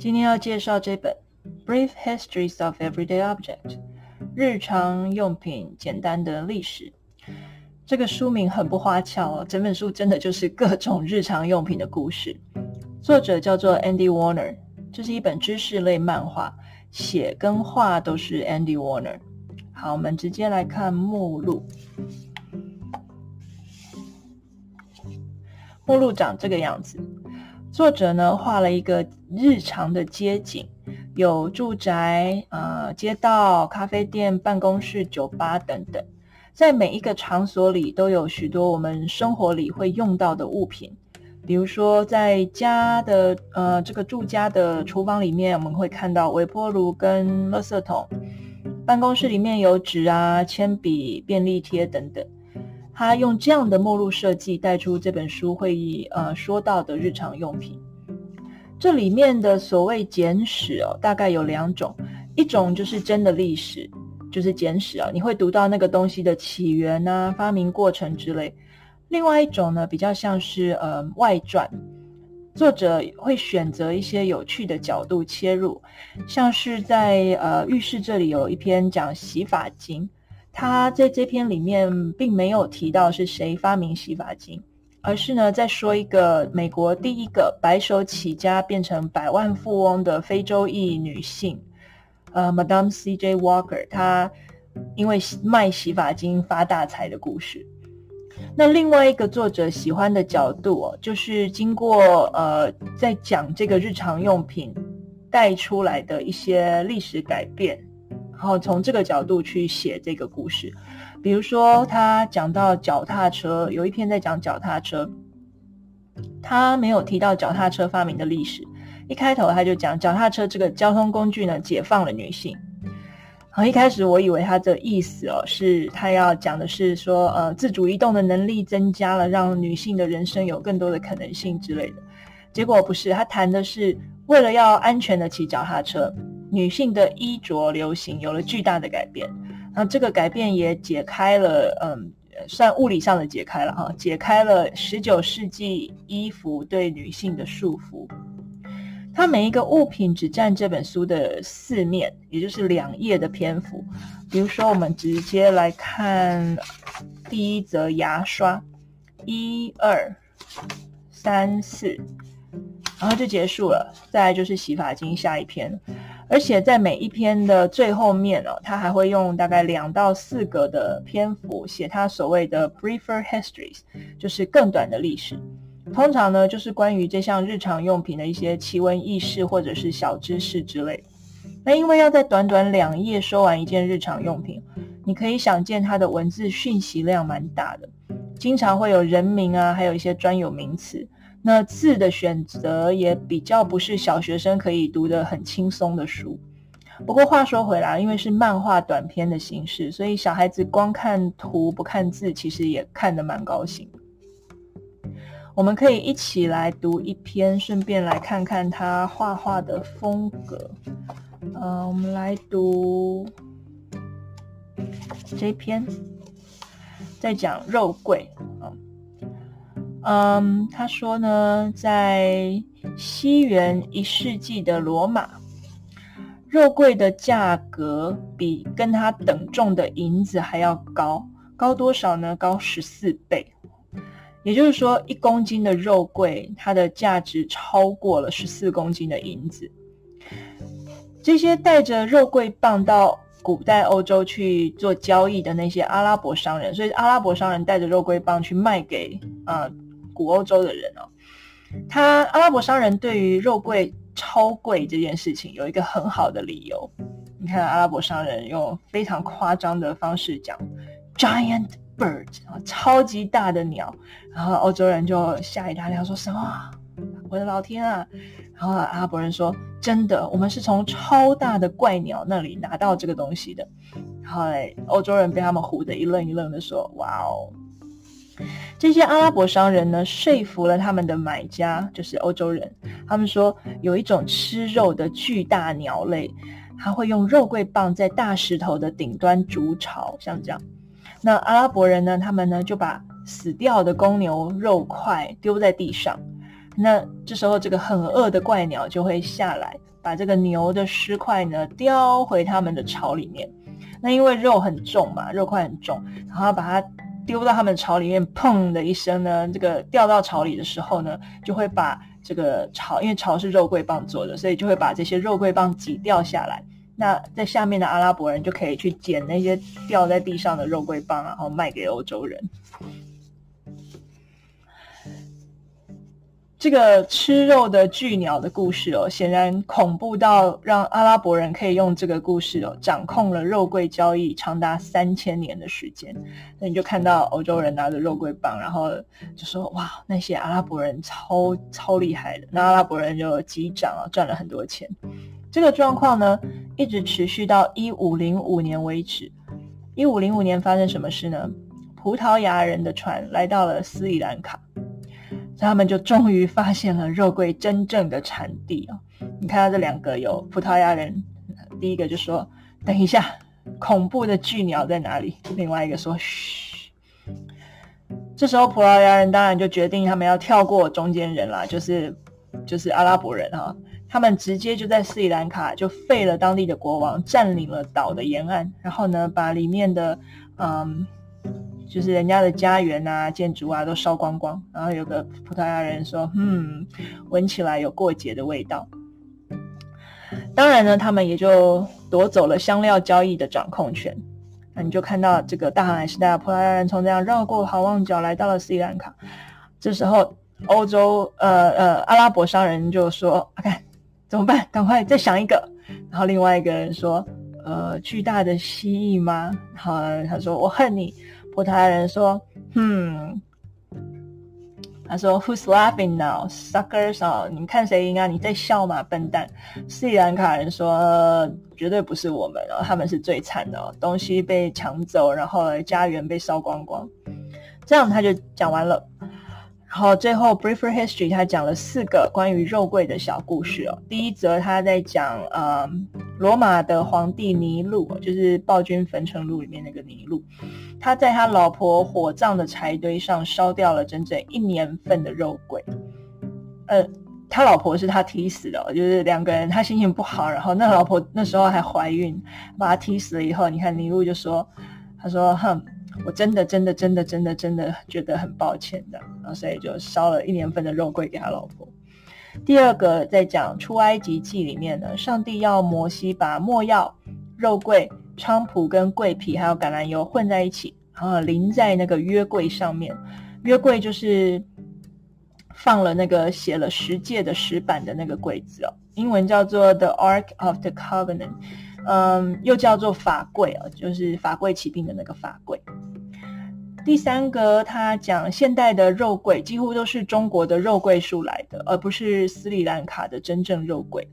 今天要介绍这本《Brief Histories of Everyday Object》日常用品简单的历史。这个书名很不花俏哦，整本书真的就是各种日常用品的故事。作者叫做 Andy Warner，这是一本知识类漫画，写跟画都是 Andy Warner。好，我们直接来看目录。目录长这个样子。作者呢画了一个日常的街景，有住宅、呃街道、咖啡店、办公室、酒吧等等，在每一个场所里都有许多我们生活里会用到的物品，比如说在家的呃这个住家的厨房里面，我们会看到微波炉跟垃圾桶，办公室里面有纸啊、铅笔、便利贴等等。他用这样的目录设计带出这本书会议呃说到的日常用品。这里面的所谓简史哦，大概有两种，一种就是真的历史，就是简史啊，你会读到那个东西的起源啊、发明过程之类；另外一种呢，比较像是呃外传，作者会选择一些有趣的角度切入，像是在呃浴室这里有一篇讲洗发精。他在这篇里面并没有提到是谁发明洗发精，而是呢在说一个美国第一个白手起家变成百万富翁的非洲裔女性，呃，Madame C.J. Walker，她因为卖洗发精发大财的故事。那另外一个作者喜欢的角度哦，就是经过呃在讲这个日常用品带出来的一些历史改变。然后从这个角度去写这个故事，比如说他讲到脚踏车，有一篇在讲脚踏车，他没有提到脚踏车发明的历史。一开头他就讲脚踏车这个交通工具呢，解放了女性。然后一开始我以为他的意思哦，是他要讲的是说，呃，自主移动的能力增加了，让女性的人生有更多的可能性之类的。结果不是，他谈的是为了要安全的骑脚踏车。女性的衣着流行有了巨大的改变，那这个改变也解开了，嗯，算物理上的解开了哈，解开了十九世纪衣服对女性的束缚。它每一个物品只占这本书的四面，也就是两页的篇幅。比如说，我们直接来看第一则牙刷，一二三四，然后就结束了。再来就是洗发精，下一篇。而且在每一篇的最后面哦，他还会用大概两到四格的篇幅写他所谓的 briefer histories，就是更短的历史。通常呢，就是关于这项日常用品的一些奇闻异事或者是小知识之类。那因为要在短短两页说完一件日常用品，你可以想见它的文字讯息量蛮大的，经常会有人名啊，还有一些专有名词。那字的选择也比较不是小学生可以读得很轻松的书。不过话说回来，因为是漫画短篇的形式，所以小孩子光看图不看字，其实也看得蛮高兴。我们可以一起来读一篇，顺便来看看他画画的风格。嗯、我们来读这篇，在讲肉桂啊。嗯，嗯他说呢，在西元一世纪的罗马，肉桂的价格比跟它等重的银子还要高，高多少呢？高十四倍。也就是说，一公斤的肉桂，它的价值超过了十四公斤的银子。这些带着肉桂棒到古代欧洲去做交易的那些阿拉伯商人，所以阿拉伯商人带着肉桂棒去卖给啊。古欧洲的人哦，他阿拉伯商人对于肉桂超贵这件事情有一个很好的理由。你看阿拉伯商人用非常夸张的方式讲 “giant bird” 啊，超级大的鸟，然后欧洲人就吓一大跳，说什么？我的老天啊！然后阿拉伯人说：“真的，我们是从超大的怪鸟那里拿到这个东西的。”然后欧洲人被他们唬得一愣一愣的说：“哇哦！”这些阿拉伯商人呢，说服了他们的买家，就是欧洲人。他们说有一种吃肉的巨大鸟类，它会用肉桂棒在大石头的顶端筑巢，像这样。那阿拉伯人呢，他们呢就把死掉的公牛肉块丢在地上。那这时候，这个很饿的怪鸟就会下来，把这个牛的尸块呢叼回他们的巢里面。那因为肉很重嘛，肉块很重，然后把它丢到他们巢里面，砰的一声呢，这个掉到巢里的时候呢，就会把这个巢，因为巢是肉桂棒做的，所以就会把这些肉桂棒挤掉下来。那在下面的阿拉伯人就可以去捡那些掉在地上的肉桂棒，然后卖给欧洲人。这个吃肉的巨鸟的故事哦，显然恐怖到让阿拉伯人可以用这个故事哦，掌控了肉桂交易长达三千年的时间。那你就看到欧洲人拿着肉桂棒，然后就说：“哇，那些阿拉伯人超超厉害的。”那阿拉伯人就击掌啊，赚了很多钱。这个状况呢，一直持续到一五零五年为止。一五零五年发生什么事呢？葡萄牙人的船来到了斯里兰卡。他们就终于发现了肉桂真正的产地哦。你看到这两个有葡萄牙人，第一个就说：“等一下，恐怖的巨鸟在哪里？”另外一个说：“嘘。”这时候葡萄牙人当然就决定他们要跳过中间人啦，就是就是阿拉伯人哈。他们直接就在斯里兰卡就废了当地的国王，占领了岛的沿岸，然后呢，把里面的嗯。就是人家的家园啊、建筑啊都烧光光，然后有个葡萄牙人说：“嗯，闻起来有过节的味道。”当然呢，他们也就夺走了香料交易的掌控权。那你就看到这个大航海时代，葡萄牙人从这样绕过好望角来到了斯里兰卡。这时候，欧洲呃呃阿拉伯商人就说：“看怎么办？赶快再想一个。”然后另外一个人说：“呃，巨大的蜥蜴吗？”然后他说：“我恨你。”葡萄牙人说：“嗯，他说 Who's laughing now, suckers？哦，你们看谁赢啊？你在笑吗，笨蛋？”斯里兰卡人说：“绝对不是我们哦，他们是最惨的哦，东西被抢走，然后家园被烧光光。”这样他就讲完了。然后最后，Briefer History 他讲了四个关于肉桂的小故事哦。第一则他在讲，呃，罗马的皇帝尼禄，就是《暴君焚城录》里面那个尼禄，他在他老婆火葬的柴堆上烧掉了整整一年份的肉桂。呃，他老婆是他踢死的，就是两个人，他心情不好，然后那老婆那时候还怀孕，把他踢死了以后，你看尼禄就说，他说，哼。我真的真的真的真的真的觉得很抱歉的，然后所以就烧了一年份的肉桂给他老婆。第二个在讲出埃及记里面呢，上帝要摩西把墨药、肉桂、菖蒲跟桂皮还有橄榄油混在一起，然后淋在那个约柜上面。约柜就是放了那个写了十诫的石板的那个柜子哦，英文叫做 The Ark of the Covenant，嗯，又叫做法柜哦，就是法柜起兵的那个法柜。第三个，他讲现代的肉桂几乎都是中国的肉桂树来的，而不是斯里兰卡的真正肉桂。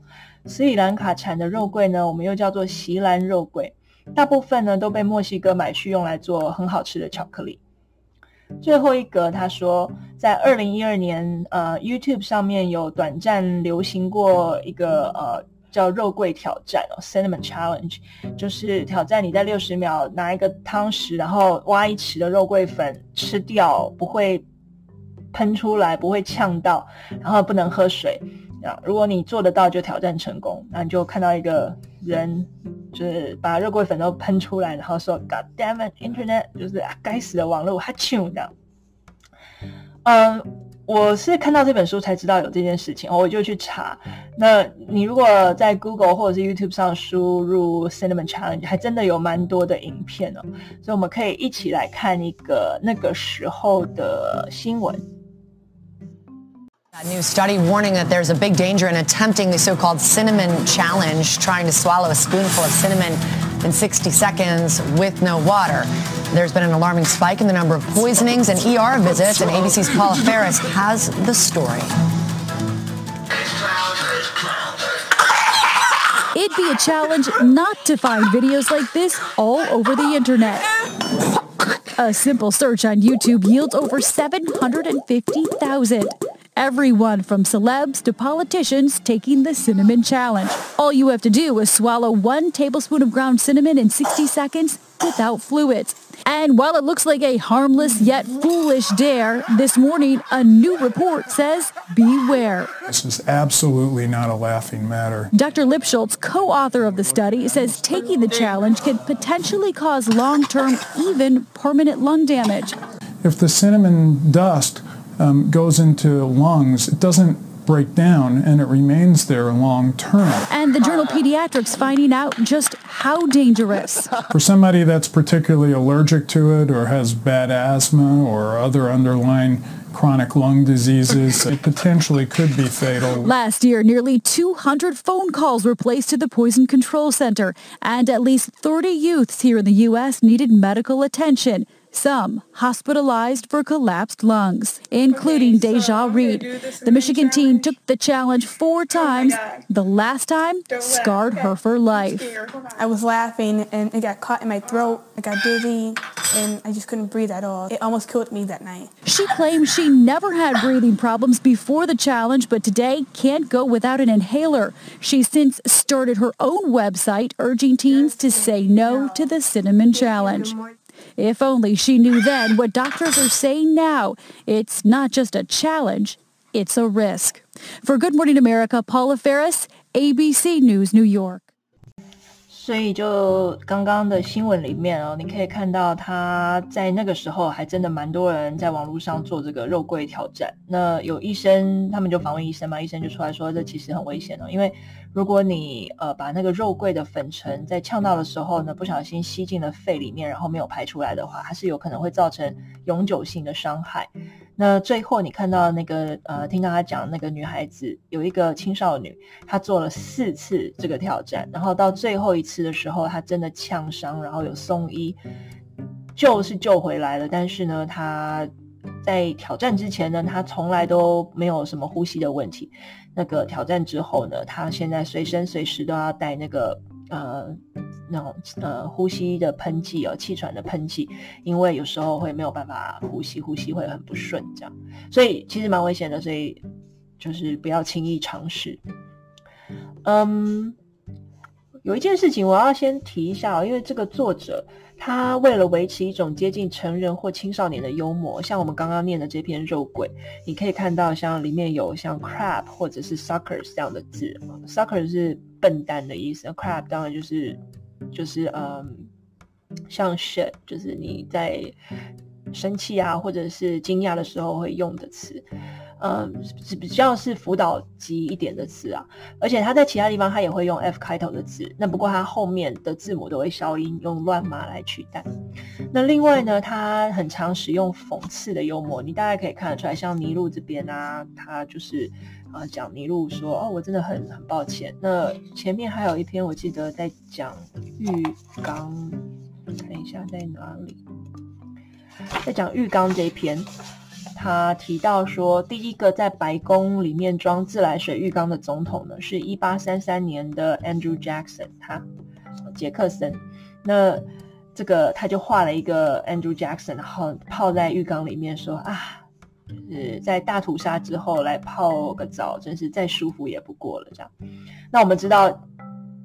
斯里兰卡产的肉桂呢，我们又叫做锡兰肉桂，大部分呢都被墨西哥买去用来做很好吃的巧克力。最后一个，他说在二零一二年，呃，YouTube 上面有短暂流行过一个呃。叫肉桂挑战哦，Cinnamon Challenge，就是挑战你在六十秒拿一个汤匙，然后挖一匙的肉桂粉吃掉，不会喷出来，不会呛到，然后不能喝水。啊，如果你做得到，就挑战成功。那你就看到一个人，就是把肉桂粉都喷出来，然后说 God damn it, Internet，就是啊，该死的网络，哈啾这样。嗯。我是看到这本书才知道有这件事情，我就去查。那你如果在 Google 或者是 YouTube 上输入 Cinnamon Challenge，还真的有蛮多的影片哦，所以我们可以一起来看一个那个时候的新闻。A new study warning that there's a big danger in attempting the so-called cinnamon challenge, trying to swallow a spoonful of cinnamon in 60 seconds with no water. There's been an alarming spike in the number of poisonings and ER visits, and ABC's Paula Ferris has the story. It'd be a challenge not to find videos like this all over the internet. A simple search on YouTube yields over 750,000. Everyone from celebs to politicians taking the cinnamon challenge. All you have to do is swallow one tablespoon of ground cinnamon in 60 seconds without fluids. And while it looks like a harmless yet foolish dare, this morning a new report says beware. This is absolutely not a laughing matter. Dr. Lipschultz, co-author of the study, says taking the challenge could potentially cause long-term, even permanent lung damage. If the cinnamon dust um, goes into lungs, it doesn't break down and it remains there long term. And the journal Pediatrics finding out just how dangerous. For somebody that's particularly allergic to it or has bad asthma or other underlying chronic lung diseases, it potentially could be fatal. Last year, nearly 200 phone calls were placed to the Poison Control Center, and at least 30 youths here in the U.S. needed medical attention some hospitalized for collapsed lungs, including okay, so Deja Reed. The Michigan teen took the challenge four times. Oh the last time scarred her for life. I was laughing and it got caught in my throat. I got dizzy and I just couldn't breathe at all. It almost killed me that night. She claims she never had breathing problems before the challenge, but today can't go without an inhaler. She's since started her own website urging teens to say no to the cinnamon challenge. If only she knew then what doctors are saying now. It's not just a challenge, it's a risk. For Good Morning America, Paula Ferris, ABC News, New York. 所以就刚刚的新闻里面哦，你可以看到他在那个时候还真的蛮多人在网络上做这个肉桂挑战。那有医生，他们就访问医生嘛，医生就出来说，这其实很危险哦，因为如果你呃把那个肉桂的粉尘在呛到的时候呢，不小心吸进了肺里面，然后没有排出来的话，它是有可能会造成永久性的伤害。那最后你看到那个呃，听到他讲那个女孩子有一个青少女，她做了四次这个挑战，然后到最后一次的时候，她真的呛伤，然后有送医，救是救回来了，但是呢，她在挑战之前呢，她从来都没有什么呼吸的问题。那个挑战之后呢，她现在随身随时都要带那个呃。那种呃呼吸的喷气哦，气喘的喷气，因为有时候会没有办法呼吸，呼吸会很不顺，这样，所以其实蛮危险的，所以就是不要轻易尝试。嗯，有一件事情我要先提一下哦，因为这个作者他为了维持一种接近成人或青少年的幽默，像我们刚刚念的这篇肉桂，你可以看到像里面有像 crap 或者是 suckers 这样的字，suckers 是笨蛋的意思，crap 当然就是。就是嗯，像 shit，就是你在生气啊，或者是惊讶的时候会用的词，嗯，是比较是辅导级一点的词啊。而且他在其他地方他也会用 F 开头的字，那不过他后面的字母都会消音，用乱码来取代。那另外呢，他很常使用讽刺的幽默，你大概可以看得出来，像尼禄这边啊，他就是。啊，讲尼禄说哦，我真的很很抱歉。那前面还有一篇，我记得在讲浴缸，看一下在哪里，在讲浴缸这一篇，他提到说，第一个在白宫里面装自来水浴缸的总统呢，是一八三三年的 Andrew Jackson，他杰克森。那这个他就画了一个 Andrew Jackson，然后泡在浴缸里面说啊。就是在大屠杀之后来泡个澡，真是再舒服也不过了。这样，那我们知道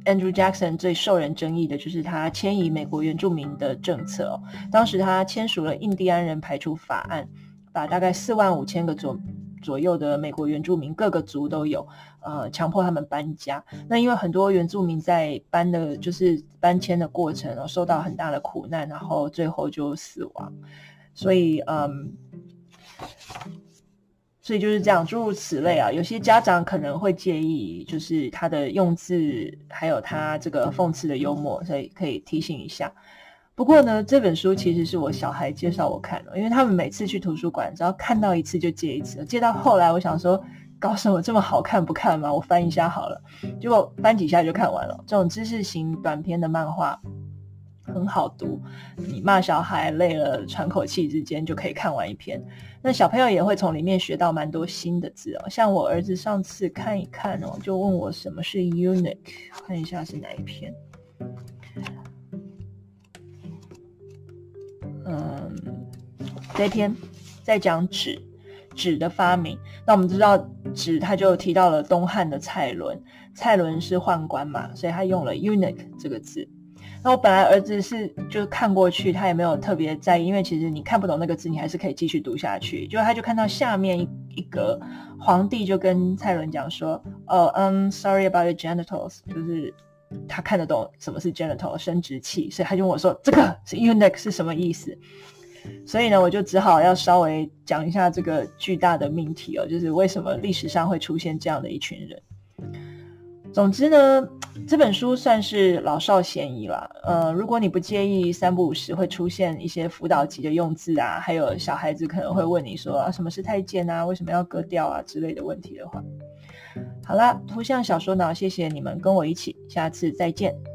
，Andrew Jackson 最受人争议的就是他迁移美国原住民的政策哦。当时他签署了印第安人排除法案，把大概四万五千个左左右的美国原住民，各个族都有，呃，强迫他们搬家。那因为很多原住民在搬的，就是搬迁的过程哦，受到很大的苦难，然后最后就死亡。所以，嗯。所以就是这样，诸如此类啊。有些家长可能会介意，就是他的用字，还有他这个讽刺的幽默，所以可以提醒一下。不过呢，这本书其实是我小孩介绍我看的，因为他们每次去图书馆，只要看到一次就借一次，借到后来，我想说，搞什么这么好看不看吗？我翻一下好了，结果翻几下就看完了。这种知识型短篇的漫画。很好读，你骂小孩累了，喘口气之间就可以看完一篇。那小朋友也会从里面学到蛮多新的字哦。像我儿子上次看一看哦，就问我什么是 eunuch，看一下是哪一篇。嗯，这篇在讲纸，纸的发明。那我们知道纸，他就提到了东汉的蔡伦，蔡伦是宦官嘛，所以他用了 eunuch 这个字。那我本来儿子是就看过去，他也没有特别在意，因为其实你看不懂那个字，你还是可以继续读下去。就他就看到下面一一个，皇帝就跟蔡伦讲说：“哦，嗯，sorry about your genitals。”就是他看得懂什么是 genital 生殖器，所以他就问我说：“这个是 eunuch 是什么意思？”所以呢，我就只好要稍微讲一下这个巨大的命题哦，就是为什么历史上会出现这样的一群人。总之呢，这本书算是老少咸宜了。呃，如果你不介意三不五时会出现一些辅导级的用字啊，还有小孩子可能会问你说啊，什么是太监啊，为什么要割掉啊之类的问题的话，好啦，图像小说脑，谢谢你们跟我一起，下次再见。